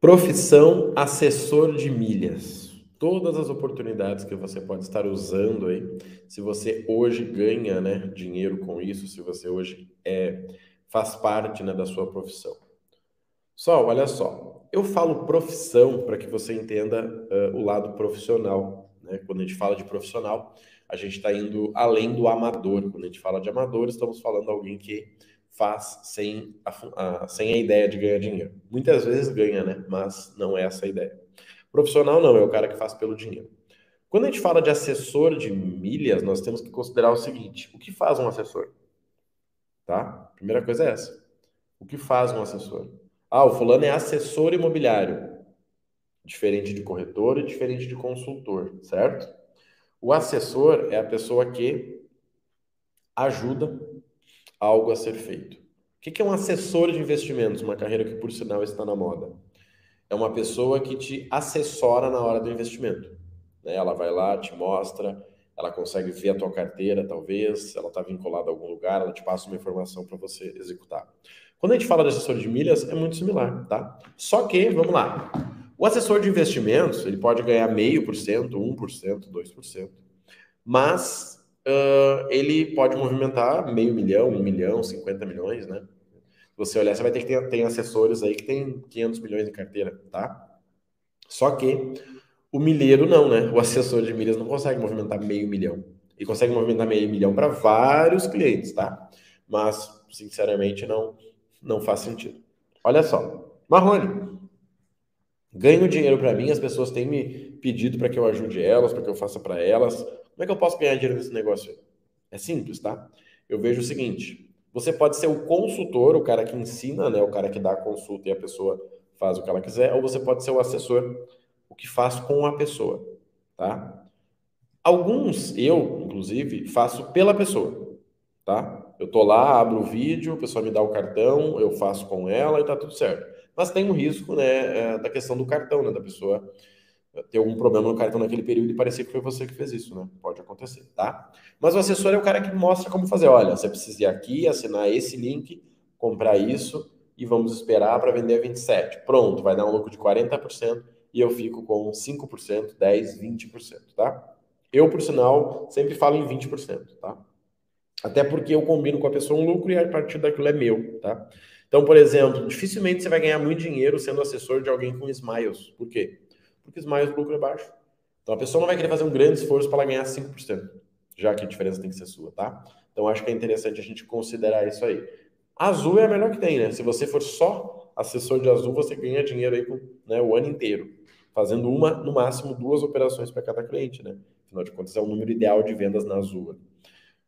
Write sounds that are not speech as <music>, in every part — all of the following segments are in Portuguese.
Profissão assessor de milhas. Todas as oportunidades que você pode estar usando aí, se você hoje ganha né, dinheiro com isso, se você hoje é, faz parte né, da sua profissão. Só, olha só, eu falo profissão para que você entenda uh, o lado profissional. Né? Quando a gente fala de profissional, a gente está indo além do amador. Quando a gente fala de amador, estamos falando de alguém que faz sem a, a, sem a ideia de ganhar dinheiro. Muitas vezes ganha, né? Mas não é essa a ideia. Profissional não, é o cara que faz pelo dinheiro. Quando a gente fala de assessor de milhas, nós temos que considerar o seguinte: o que faz um assessor? Tá? Primeira coisa é essa. O que faz um assessor? Ah, o fulano é assessor imobiliário. Diferente de corretor e diferente de consultor, certo? O assessor é a pessoa que ajuda algo a ser feito. O que é um assessor de investimentos? Uma carreira que, por sinal, está na moda. É uma pessoa que te assessora na hora do investimento. Né? Ela vai lá, te mostra, ela consegue ver a tua carteira, talvez, ela está vinculada a algum lugar, ela te passa uma informação para você executar. Quando a gente fala de assessor de milhas, é muito similar, tá? Só que, vamos lá, o assessor de investimentos, ele pode ganhar meio por cento, 1%, 2%, mas uh, ele pode movimentar meio milhão, um milhão, 50 milhões, né? Se você olhar, você vai ter que ter tem assessores aí que tem 500 milhões em carteira, tá? Só que o milheiro não, né? O assessor de milhas não consegue movimentar meio milhão. E consegue movimentar meio milhão para vários clientes, tá? Mas, sinceramente, não, não faz sentido. Olha só. Marrone, ganho dinheiro para mim, as pessoas têm me pedido para que eu ajude elas, para que eu faça para elas. Como é que eu posso ganhar dinheiro nesse negócio? É simples, tá? Eu vejo o seguinte: você pode ser o consultor, o cara que ensina, né? O cara que dá a consulta e a pessoa faz o que ela quiser, ou você pode ser o assessor, o que faz com a pessoa, tá? Alguns, eu, inclusive, faço pela pessoa, tá? Eu tô lá, abro o vídeo, a pessoa me dá o cartão, eu faço com ela e tá tudo certo. Mas tem um risco, né, é, da questão do cartão, né, da pessoa ter algum problema no cartão naquele período e parecer que foi você que fez isso, né? Pode acontecer, tá? Mas o assessor é o cara que mostra como fazer. Olha, você precisa ir aqui, assinar esse link, comprar isso e vamos esperar para vender a 27. Pronto, vai dar um lucro de 40% e eu fico com 5%, 10%, 20%, tá? Eu, por sinal, sempre falo em 20%, tá? Até porque eu combino com a pessoa um lucro e a partir daquilo é meu, tá? Então, por exemplo, dificilmente você vai ganhar muito dinheiro sendo assessor de alguém com Smiles. Por quê? Porque mais o lucro é baixo. Então a pessoa não vai querer fazer um grande esforço para ela ganhar 5%, já que a diferença tem que ser sua, tá? Então acho que é interessante a gente considerar isso aí. Azul é a melhor que tem, né? Se você for só assessor de azul, você ganha dinheiro aí né, o ano inteiro, fazendo uma, no máximo, duas operações para cada cliente, né? Afinal de contas, é o número ideal de vendas na azul.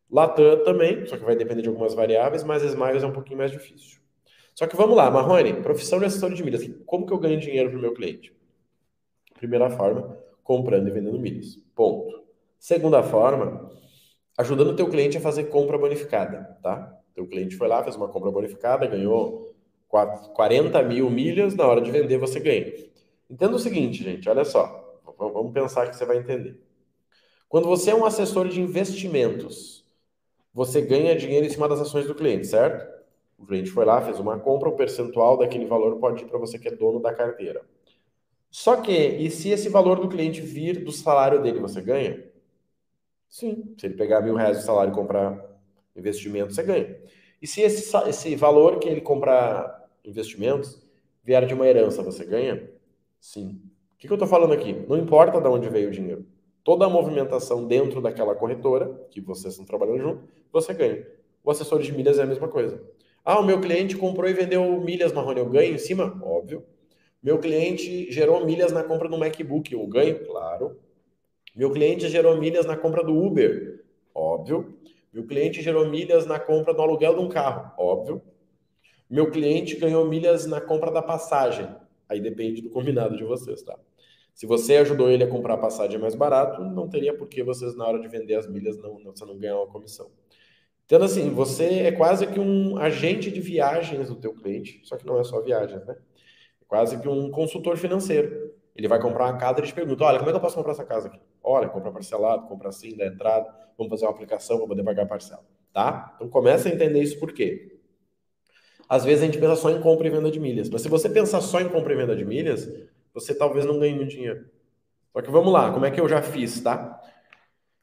Latam também, só que vai depender de algumas variáveis, mas Smiles é um pouquinho mais difícil. Só que vamos lá, Marrone, profissão de assessor de milhas. Como que eu ganho dinheiro para o meu cliente? Primeira forma, comprando e vendendo milhas. Ponto. Segunda forma, ajudando o teu cliente a fazer compra bonificada, tá? Teu cliente foi lá, fez uma compra bonificada, ganhou 40 mil milhas, na hora de vender você ganha. Entenda o seguinte, gente, olha só. Vamos pensar que você vai entender. Quando você é um assessor de investimentos, você ganha dinheiro em cima das ações do cliente, certo? O cliente foi lá, fez uma compra, o percentual daquele valor pode ir para você que é dono da carteira. Só que, e se esse valor do cliente vir do salário dele, você ganha? Sim. Se ele pegar mil reais de salário e comprar investimento, você ganha. E se esse, esse valor que ele comprar investimentos vier de uma herança, você ganha? Sim. O que, que eu estou falando aqui? Não importa de onde veio o dinheiro. Toda a movimentação dentro daquela corretora, que vocês estão trabalhando junto, você ganha. O assessor de milhas é a mesma coisa. Ah, o meu cliente comprou e vendeu milhas marrone, eu ganho em cima? Óbvio. Meu cliente gerou milhas na compra do MacBook, eu ganho? Claro. Meu cliente gerou milhas na compra do Uber? Óbvio. Meu cliente gerou milhas na compra do aluguel de um carro? Óbvio. Meu cliente ganhou milhas na compra da passagem? Aí depende do combinado de vocês, tá? Se você ajudou ele a comprar a passagem mais barato, não teria por que vocês, na hora de vender as milhas, não, não, você não ganhar uma comissão. Então, assim, você é quase que um agente de viagens do teu cliente, só que não é só viagens, né? Quase que um consultor financeiro. Ele vai comprar uma casa e te pergunta: olha, como é que eu posso comprar essa casa aqui? Olha, compra parcelado, compra assim, da entrada, vamos fazer uma aplicação para poder pagar a parcela. Tá? Então começa a entender isso por quê. Às vezes a gente pensa só em compra e venda de milhas. Mas se você pensar só em compra e venda de milhas, você talvez não ganhe muito dinheiro. Só que vamos lá, como é que eu já fiz, tá?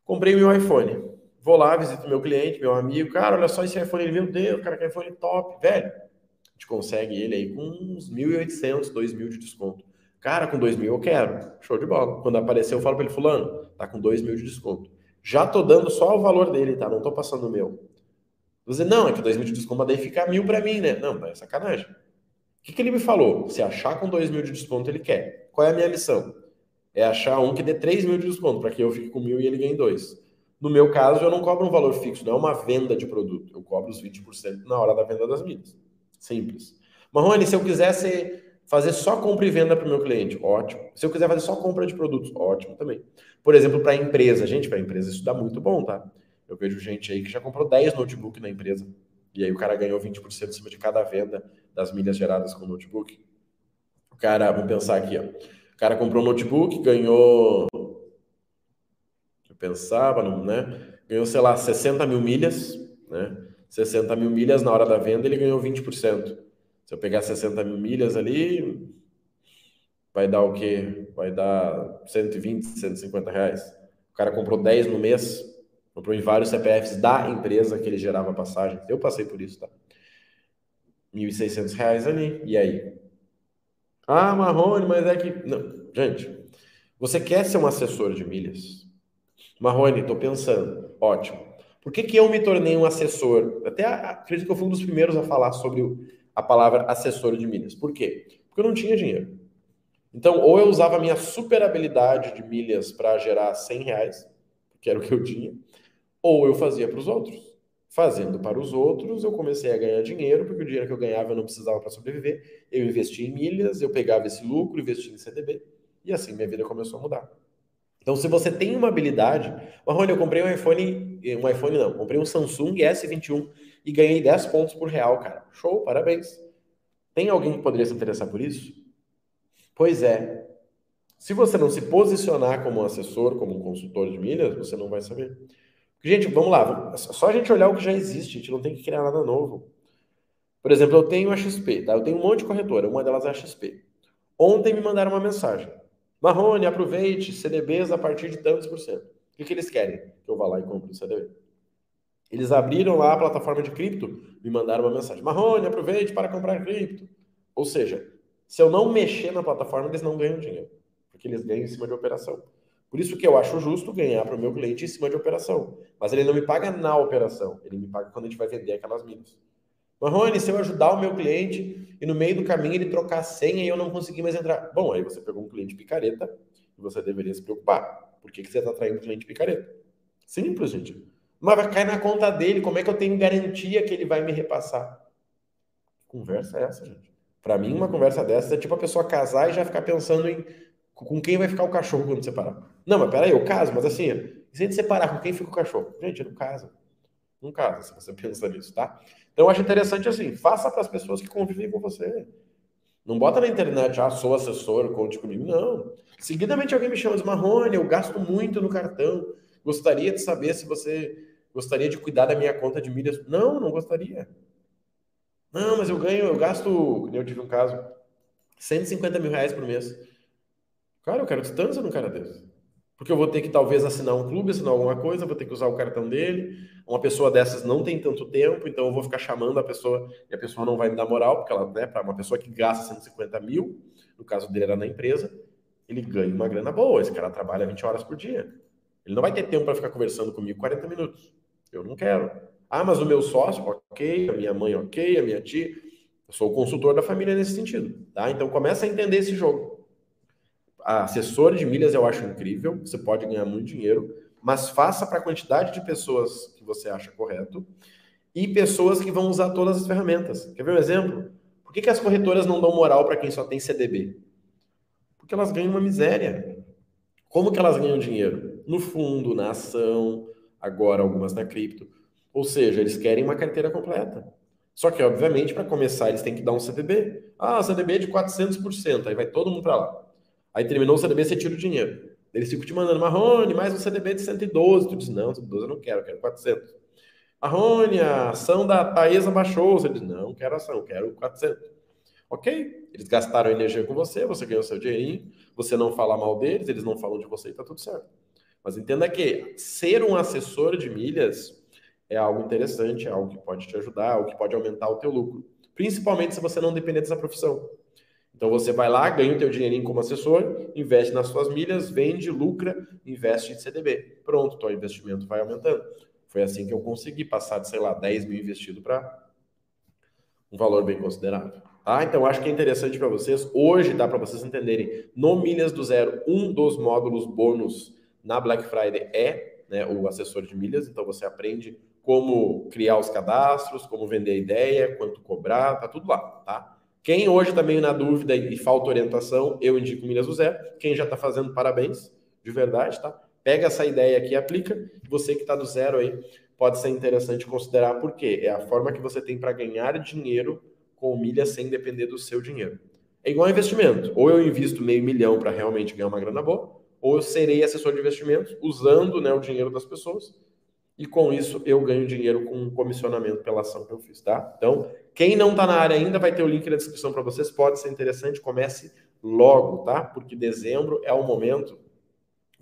Comprei meu iPhone. Vou lá, visito meu cliente, meu amigo. Cara, olha só esse iPhone. Meu Deus, cara, que iPhone top. Velho, gente consegue ele aí com uns 1.800, 2.000 de desconto. Cara, com 2.000 eu quero. Show de bola. Quando apareceu, eu falo para ele, fulano, tá com 2.000 de desconto. Já tô dando só o valor dele, tá? Não tô passando o meu. Você, não, é que 2 mil de desconto, mas daí fica mil para mim, né? Não, é sacanagem. O que, que ele me falou? Se achar com 2 mil de desconto, ele quer. Qual é a minha missão? É achar um que dê 3 mil de desconto, para que eu fique com mil e ele ganhe dois. No meu caso, eu não cobro um valor fixo, não é uma venda de produto. Eu cobro os 20% na hora da venda das milhas. Simples. Marrone, se eu quisesse fazer só compra e venda para o meu cliente, ótimo. Se eu quiser fazer só compra de produtos, ótimo também. Por exemplo, para a empresa, gente, para a empresa isso dá muito bom, tá? Eu vejo gente aí que já comprou 10 notebook na empresa. E aí o cara ganhou 20% em cima de cada venda das milhas geradas com o notebook. O cara, vamos pensar aqui, ó. O cara comprou um notebook, ganhou. Eu pensava, né? Ganhou, sei lá, 60 mil milhas, né? 60 mil milhas na hora da venda, ele ganhou 20%. Se eu pegar 60 mil milhas ali, vai dar o quê? Vai dar 120, 150 reais. O cara comprou 10 no mês, Comprou em vários CPFs da empresa que ele gerava passagem. Eu passei por isso, tá? R$ 1.600 ali. E aí? Ah, Marrone, mas é que. Não. Gente, você quer ser um assessor de milhas? Marrone, estou pensando. Ótimo. Por que, que eu me tornei um assessor? Até acredito que eu fui um dos primeiros a falar sobre a palavra assessor de milhas. Por quê? Porque eu não tinha dinheiro. Então, ou eu usava a minha super habilidade de milhas para gerar 100 reais, que era o que eu tinha, ou eu fazia para os outros. Fazendo para os outros, eu comecei a ganhar dinheiro, porque o dinheiro que eu ganhava eu não precisava para sobreviver. Eu investia em milhas, eu pegava esse lucro, investia em CDB, e assim minha vida começou a mudar. Então, se você tem uma habilidade, Marrone, eu comprei um iPhone, um iPhone não, comprei um Samsung S21 e ganhei 10 pontos por real, cara. Show, parabéns. Tem alguém que poderia se interessar por isso? Pois é. Se você não se posicionar como um assessor, como um consultor de milhas, você não vai saber. Gente, vamos lá, só a gente olhar o que já existe, a gente não tem que criar nada novo. Por exemplo, eu tenho a XP, tá? Eu tenho um monte de corretora, uma delas é a XP. Ontem me mandaram uma mensagem. Marrone, aproveite CDBs a partir de tantos por cento. Que, que eles querem? Que eu vá lá e compre o CDB. Eles abriram lá a plataforma de cripto, me mandaram uma mensagem. Marrone, aproveite para comprar cripto. Ou seja, se eu não mexer na plataforma, eles não ganham dinheiro. Porque eles ganham em cima de operação. Por isso que eu acho justo ganhar para o meu cliente em cima de operação. Mas ele não me paga na operação, ele me paga quando a gente vai vender aquelas milhas. Marrone, se eu ajudar o meu cliente e no meio do caminho ele trocar a senha e eu não conseguir mais entrar. Bom, aí você pegou um cliente picareta e você deveria se preocupar. Por que, que você está traindo cliente picareta? Simples, gente. Mas vai cair na conta dele, como é que eu tenho garantia que ele vai me repassar? Conversa é essa, gente? Para mim, uma conversa dessa é tipo a pessoa casar e já ficar pensando em com quem vai ficar o cachorro quando separar? Não, mas peraí, eu caso, mas assim, se a gente separar, com quem fica o cachorro? Gente, não casa. Não casa, se você <laughs> pensa nisso, tá? Então eu acho interessante assim, faça para as pessoas que convivem com você. Não bota na internet, ah, sou assessor, conte comigo. Não. Seguidamente alguém me chama de Marrone, eu gasto muito no cartão. Gostaria de saber se você gostaria de cuidar da minha conta de milhas. Não, não gostaria. Não, mas eu ganho, eu gasto, eu tive um caso, 150 mil reais por mês. Cara, eu quero distância num cara desse. Porque eu vou ter que talvez assinar um clube, assinar alguma coisa, vou ter que usar o cartão dele. Uma pessoa dessas não tem tanto tempo, então eu vou ficar chamando a pessoa e a pessoa não vai me dar moral, porque ela, né, para uma pessoa que gasta 150 mil, no caso dele era na empresa, ele ganha uma grana boa. Esse cara trabalha 20 horas por dia. Ele não vai ter tempo para ficar conversando comigo 40 minutos. Eu não quero. Ah, mas o meu sócio, ok, a minha mãe, ok, a minha tia. Eu sou o consultor da família nesse sentido, tá? Então começa a entender esse jogo assessor de milhas eu acho incrível, você pode ganhar muito dinheiro, mas faça para a quantidade de pessoas que você acha correto e pessoas que vão usar todas as ferramentas. Quer ver um exemplo? Por que, que as corretoras não dão moral para quem só tem CDB? Porque elas ganham uma miséria. Como que elas ganham dinheiro? No fundo, na ação, agora algumas na cripto. Ou seja, eles querem uma carteira completa. Só que, obviamente, para começar, eles têm que dar um CDB. Ah, CDB é de 400%, aí vai todo mundo para lá. Aí terminou o CDB, você tira o dinheiro. Eles ficam te mandando, Marrone, mais um CDB de 112. Tu diz, não, 112 eu não quero, eu quero 400. A Rony, a ação da Taesa baixou. Você diz, não, quero ação, quero 400. Ok, eles gastaram energia com você, você ganhou seu dinheirinho, você não fala mal deles, eles não falam de você e tá tudo certo. Mas entenda que ser um assessor de milhas é algo interessante, é algo que pode te ajudar, algo que pode aumentar o teu lucro. Principalmente se você não depender dessa profissão. Então você vai lá, ganha o teu dinheirinho como assessor, investe nas suas milhas, vende, lucra, investe em CDB. Pronto, teu investimento vai aumentando. Foi assim que eu consegui passar de, sei lá, 10 mil investido para um valor bem considerável. Tá? Então acho que é interessante para vocês. Hoje dá para vocês entenderem. No Milhas do Zero, um dos módulos bônus na Black Friday é né, o assessor de milhas. Então você aprende como criar os cadastros, como vender a ideia, quanto cobrar, tá tudo lá, tá? Quem hoje está meio na dúvida e falta orientação, eu indico Milhas do Zero. Quem já está fazendo, parabéns, de verdade, tá? Pega essa ideia aqui e aplica. Você que está do zero aí, pode ser interessante considerar, porque é a forma que você tem para ganhar dinheiro com milhas sem depender do seu dinheiro. É igual investimento. Ou eu invisto meio milhão para realmente ganhar uma grana boa, ou eu serei assessor de investimentos usando né, o dinheiro das pessoas e com isso eu ganho dinheiro com um comissionamento pela ação que eu fiz, tá? Então, quem não está na área ainda vai ter o link na descrição para vocês, pode ser interessante, comece logo, tá? Porque dezembro é o momento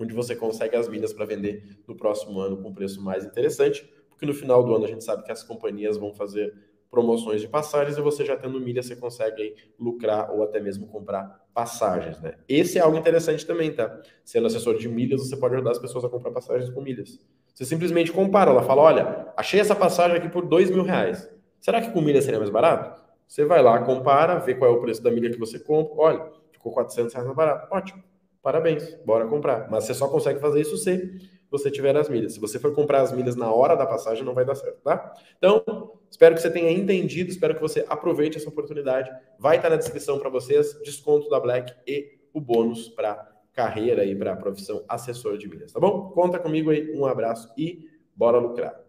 onde você consegue as milhas para vender no próximo ano com preço mais interessante, porque no final do ano a gente sabe que as companhias vão fazer promoções de passagens e você já tendo milha você consegue lucrar ou até mesmo comprar passagens, né? Esse é algo interessante também, tá? Sendo assessor de milhas, você pode ajudar as pessoas a comprar passagens com milhas. Você simplesmente compara, ela fala, olha, achei essa passagem aqui por dois mil reais. Será que com milha seria mais barato? Você vai lá, compara, vê qual é o preço da milha que você compra. Olha, ficou 400 reais mais barato. Ótimo, parabéns, bora comprar. Mas você só consegue fazer isso se você tiver as milhas. Se você for comprar as milhas na hora da passagem, não vai dar certo, tá? Então, espero que você tenha entendido, espero que você aproveite essa oportunidade. Vai estar na descrição para vocês, desconto da Black e o bônus para carreira e para a profissão assessor de milhas, tá bom? Conta comigo aí, um abraço e bora lucrar.